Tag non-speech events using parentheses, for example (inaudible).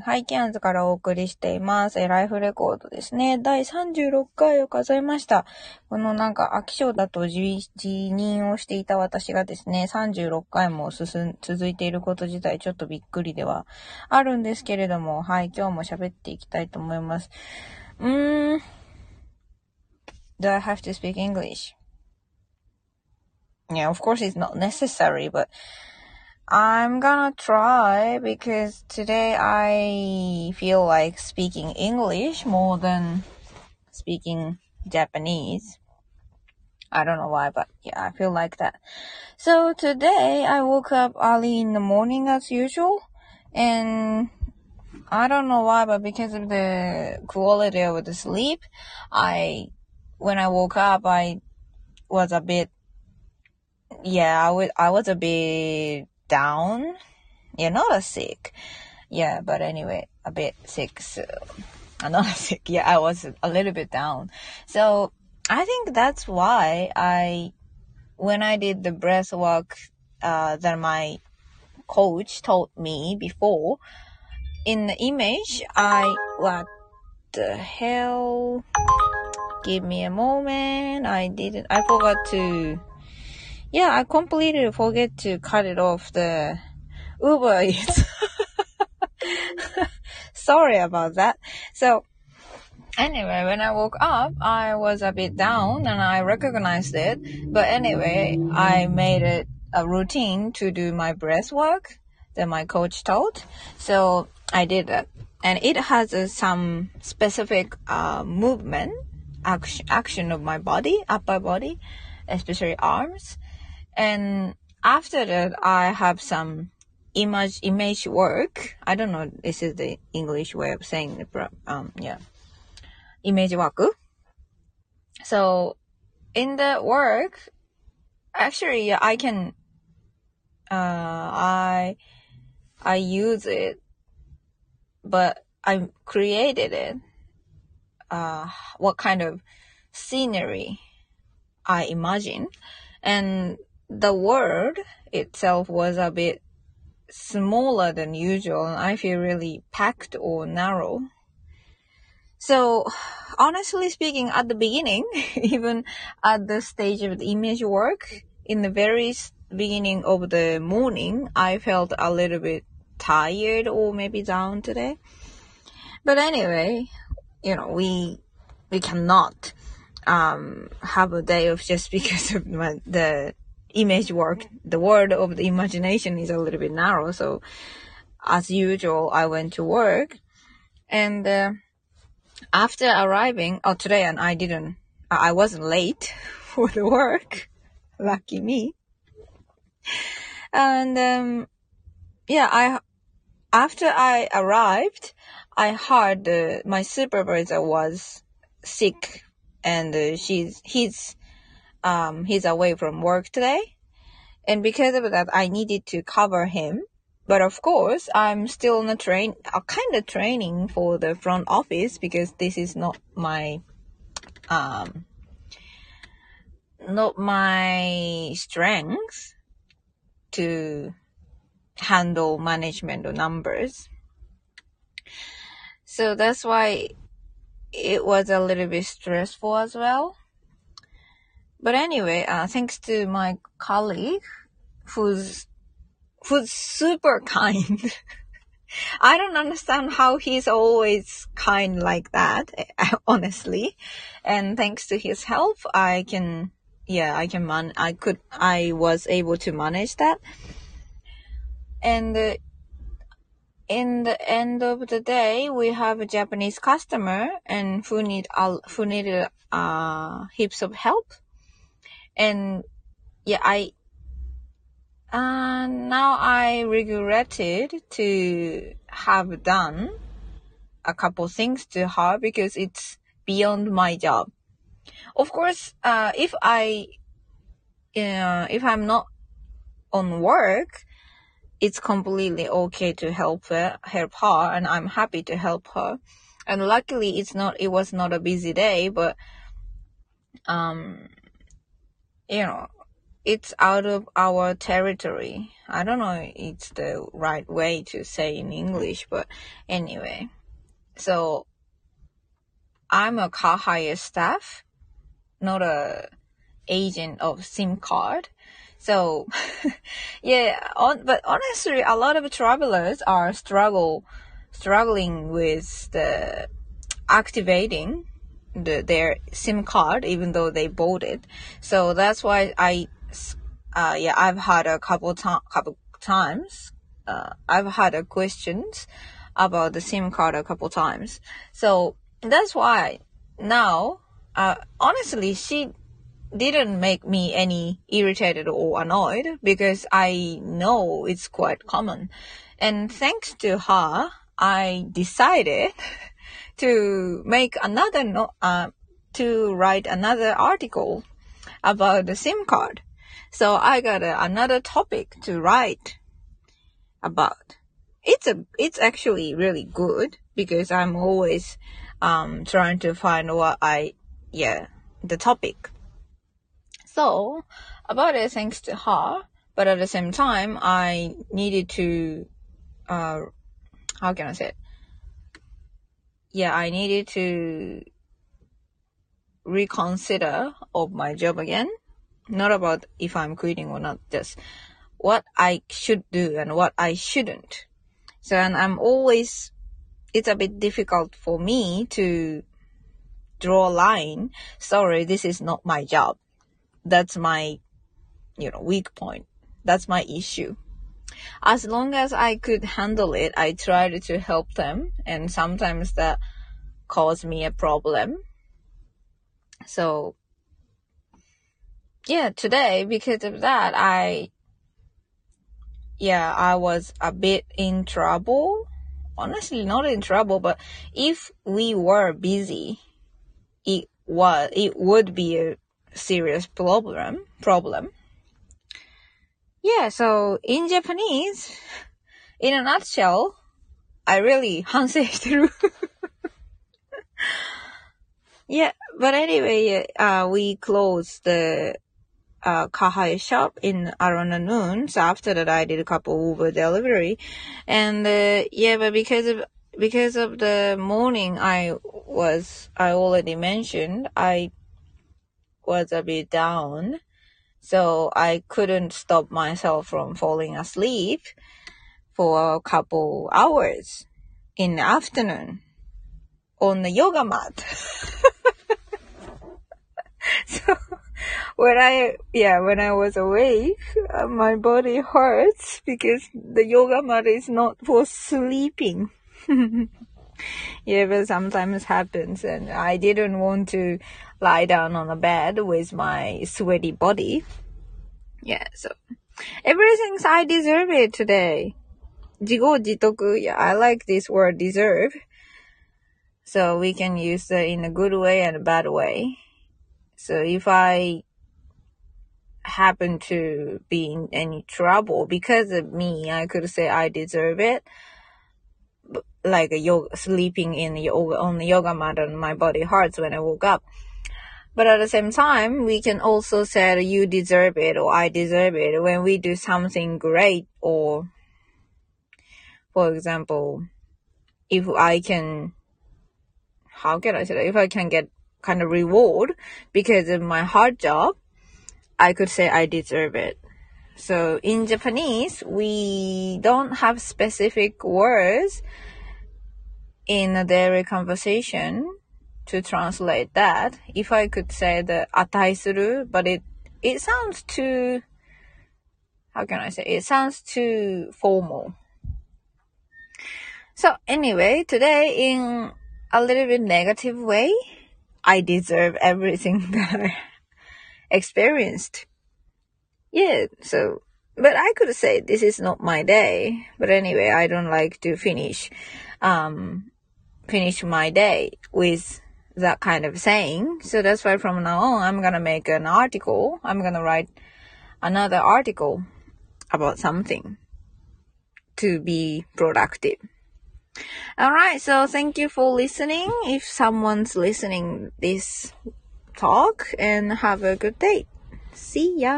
ハイキャンズからお送りしています。ライフレコードですね。第36回を数えました。このなんか、飽き性だと辞任をしていた私がですね、36回も進ん、続いていること自体ちょっとびっくりではあるんですけれども、はい、今日も喋っていきたいと思います。うーん。Do I have to speak English? Yeah, of course it's not necessary, but I'm gonna try because today I feel like speaking English more than speaking Japanese. I don't know why, but yeah, I feel like that. So today I woke up early in the morning as usual and I don't know why, but because of the quality of the sleep, I, when I woke up, I was a bit, yeah, I was, I was a bit down. Yeah, not a sick. Yeah, but anyway, a bit sick. So, (laughs) I'm not sick. Yeah, I was a little bit down. So I think that's why I, when I did the breath work, uh, that my coach told me before, in the image, I, what the hell? Give me a moment. I didn't, I forgot to yeah, I completely forget to cut it off the Uber (laughs) Eats. (laughs) Sorry about that. So, anyway, when I woke up, I was a bit down and I recognized it. But anyway, I made it a routine to do my breath work that my coach taught. So I did that. And it has uh, some specific uh, movement, action, action of my body, upper body, especially arms. And after that, I have some image image work. I don't know. This is the English way of saying it. Um, yeah, image work. So in the work, actually, I can. Uh, I I use it, but I created it. Uh, what kind of scenery I imagine, and the word itself was a bit smaller than usual and I feel really packed or narrow. So honestly speaking, at the beginning, (laughs) even at the stage of the image work, in the very beginning of the morning, I felt a little bit tired or maybe down today. But anyway, you know, we, we cannot, um, have a day off just (laughs) because of the image work, the world of the imagination is a little bit narrow. So as usual, I went to work and uh, after arriving, oh, today and I didn't, I wasn't late (laughs) for the work. (laughs) Lucky me. And, um, yeah, I, after I arrived, I heard uh, my supervisor was sick and uh, she's, he's, um, he's away from work today. And because of that, I needed to cover him. But of course, I'm still a train, a kind of training for the front office because this is not my, um, not my strength to handle management of numbers. So that's why it was a little bit stressful as well. But anyway, uh, thanks to my colleague who's, who's super kind. (laughs) I don't understand how he's always kind like that, (laughs) honestly. And thanks to his help, I can, yeah, I can man, I could, I was able to manage that. And uh, in the end of the day, we have a Japanese customer and who need, who needed, uh, heaps of help and yeah, I uh, now I regretted to have done a couple things to her because it's beyond my job. Of course, uh, if I, uh, if I'm not on work, it's completely okay to help her, help her, and I'm happy to help her. And luckily, it's not, it was not a busy day, but, um, you know, it's out of our territory. I don't know if it's the right way to say in English, but anyway. So I'm a car hire staff, not a agent of SIM card. So (laughs) yeah, on, but honestly, a lot of travelers are struggle struggling with the activating the, their SIM card even though they bought it. So that's why I uh, yeah, I've had a couple to- couple times. Uh, I've had a questions about the SIM card a couple times. So that's why now, uh, honestly, she didn't make me any irritated or annoyed because I know it's quite common. And thanks to her, I decided (laughs) to make another no, uh, to write another article about the SIM card. So I got another topic to write about. It's a it's actually really good because I'm always um trying to find what I yeah the topic. So about it thanks to her, but at the same time I needed to uh how can I say it? Yeah, I needed to reconsider of my job again. Not about if I'm quitting or not, just what I should do and what I shouldn't. So, and I'm always, it's a bit difficult for me to draw a line. Sorry, this is not my job. That's my, you know, weak point. That's my issue. As long as I could handle it, I tried to help them and sometimes that caused me a problem. So yeah, today because of that, I, yeah, I was a bit in trouble. Honestly, not in trouble, but if we were busy, it was, it would be a serious problem, problem. Yeah, so in Japanese, in a nutshell, I really (laughs) hansei through. yeah, but anyway, uh, we closed the uh, Kahai shop in around noon. So after that, I did a couple Uber delivery, and uh, yeah, but because of because of the morning, I was I already mentioned I was a bit down, so I couldn't stop myself from falling asleep for a couple hours in the afternoon on the yoga mat. (laughs) so when I, yeah, when I was awake, uh, my body hurts because the yoga mat is not for sleeping. (laughs) yeah, but sometimes happens and I didn't want to lie down on the bed with my sweaty body. Yeah, so everything's I deserve it today. 自業自得. Yeah, I like this word deserve. So we can use it in a good way and a bad way. So if I happen to be in any trouble because of me, I could say I deserve it. Like yoga, sleeping in yoga, on the yoga mat and my body hurts when I woke up. But at the same time, we can also say you deserve it or I deserve it when we do something great or, for example, if I can, how can I say that? If I can get kind of reward because of my hard job, I could say I deserve it. So in Japanese, we don't have specific words in a daily conversation to translate that. If I could say the ataisuru, but it, it sounds too, how can I say, it sounds too formal. So anyway, today in a little bit negative way, I deserve everything (laughs) that I experienced. Yeah, so, but I could say this is not my day. But anyway, I don't like to finish, um, finish my day with that kind of saying. So that's why from now on, I'm gonna make an article. I'm gonna write another article about something to be productive. Alright, so thank you for listening. If someone's listening this talk and have a good day. See ya!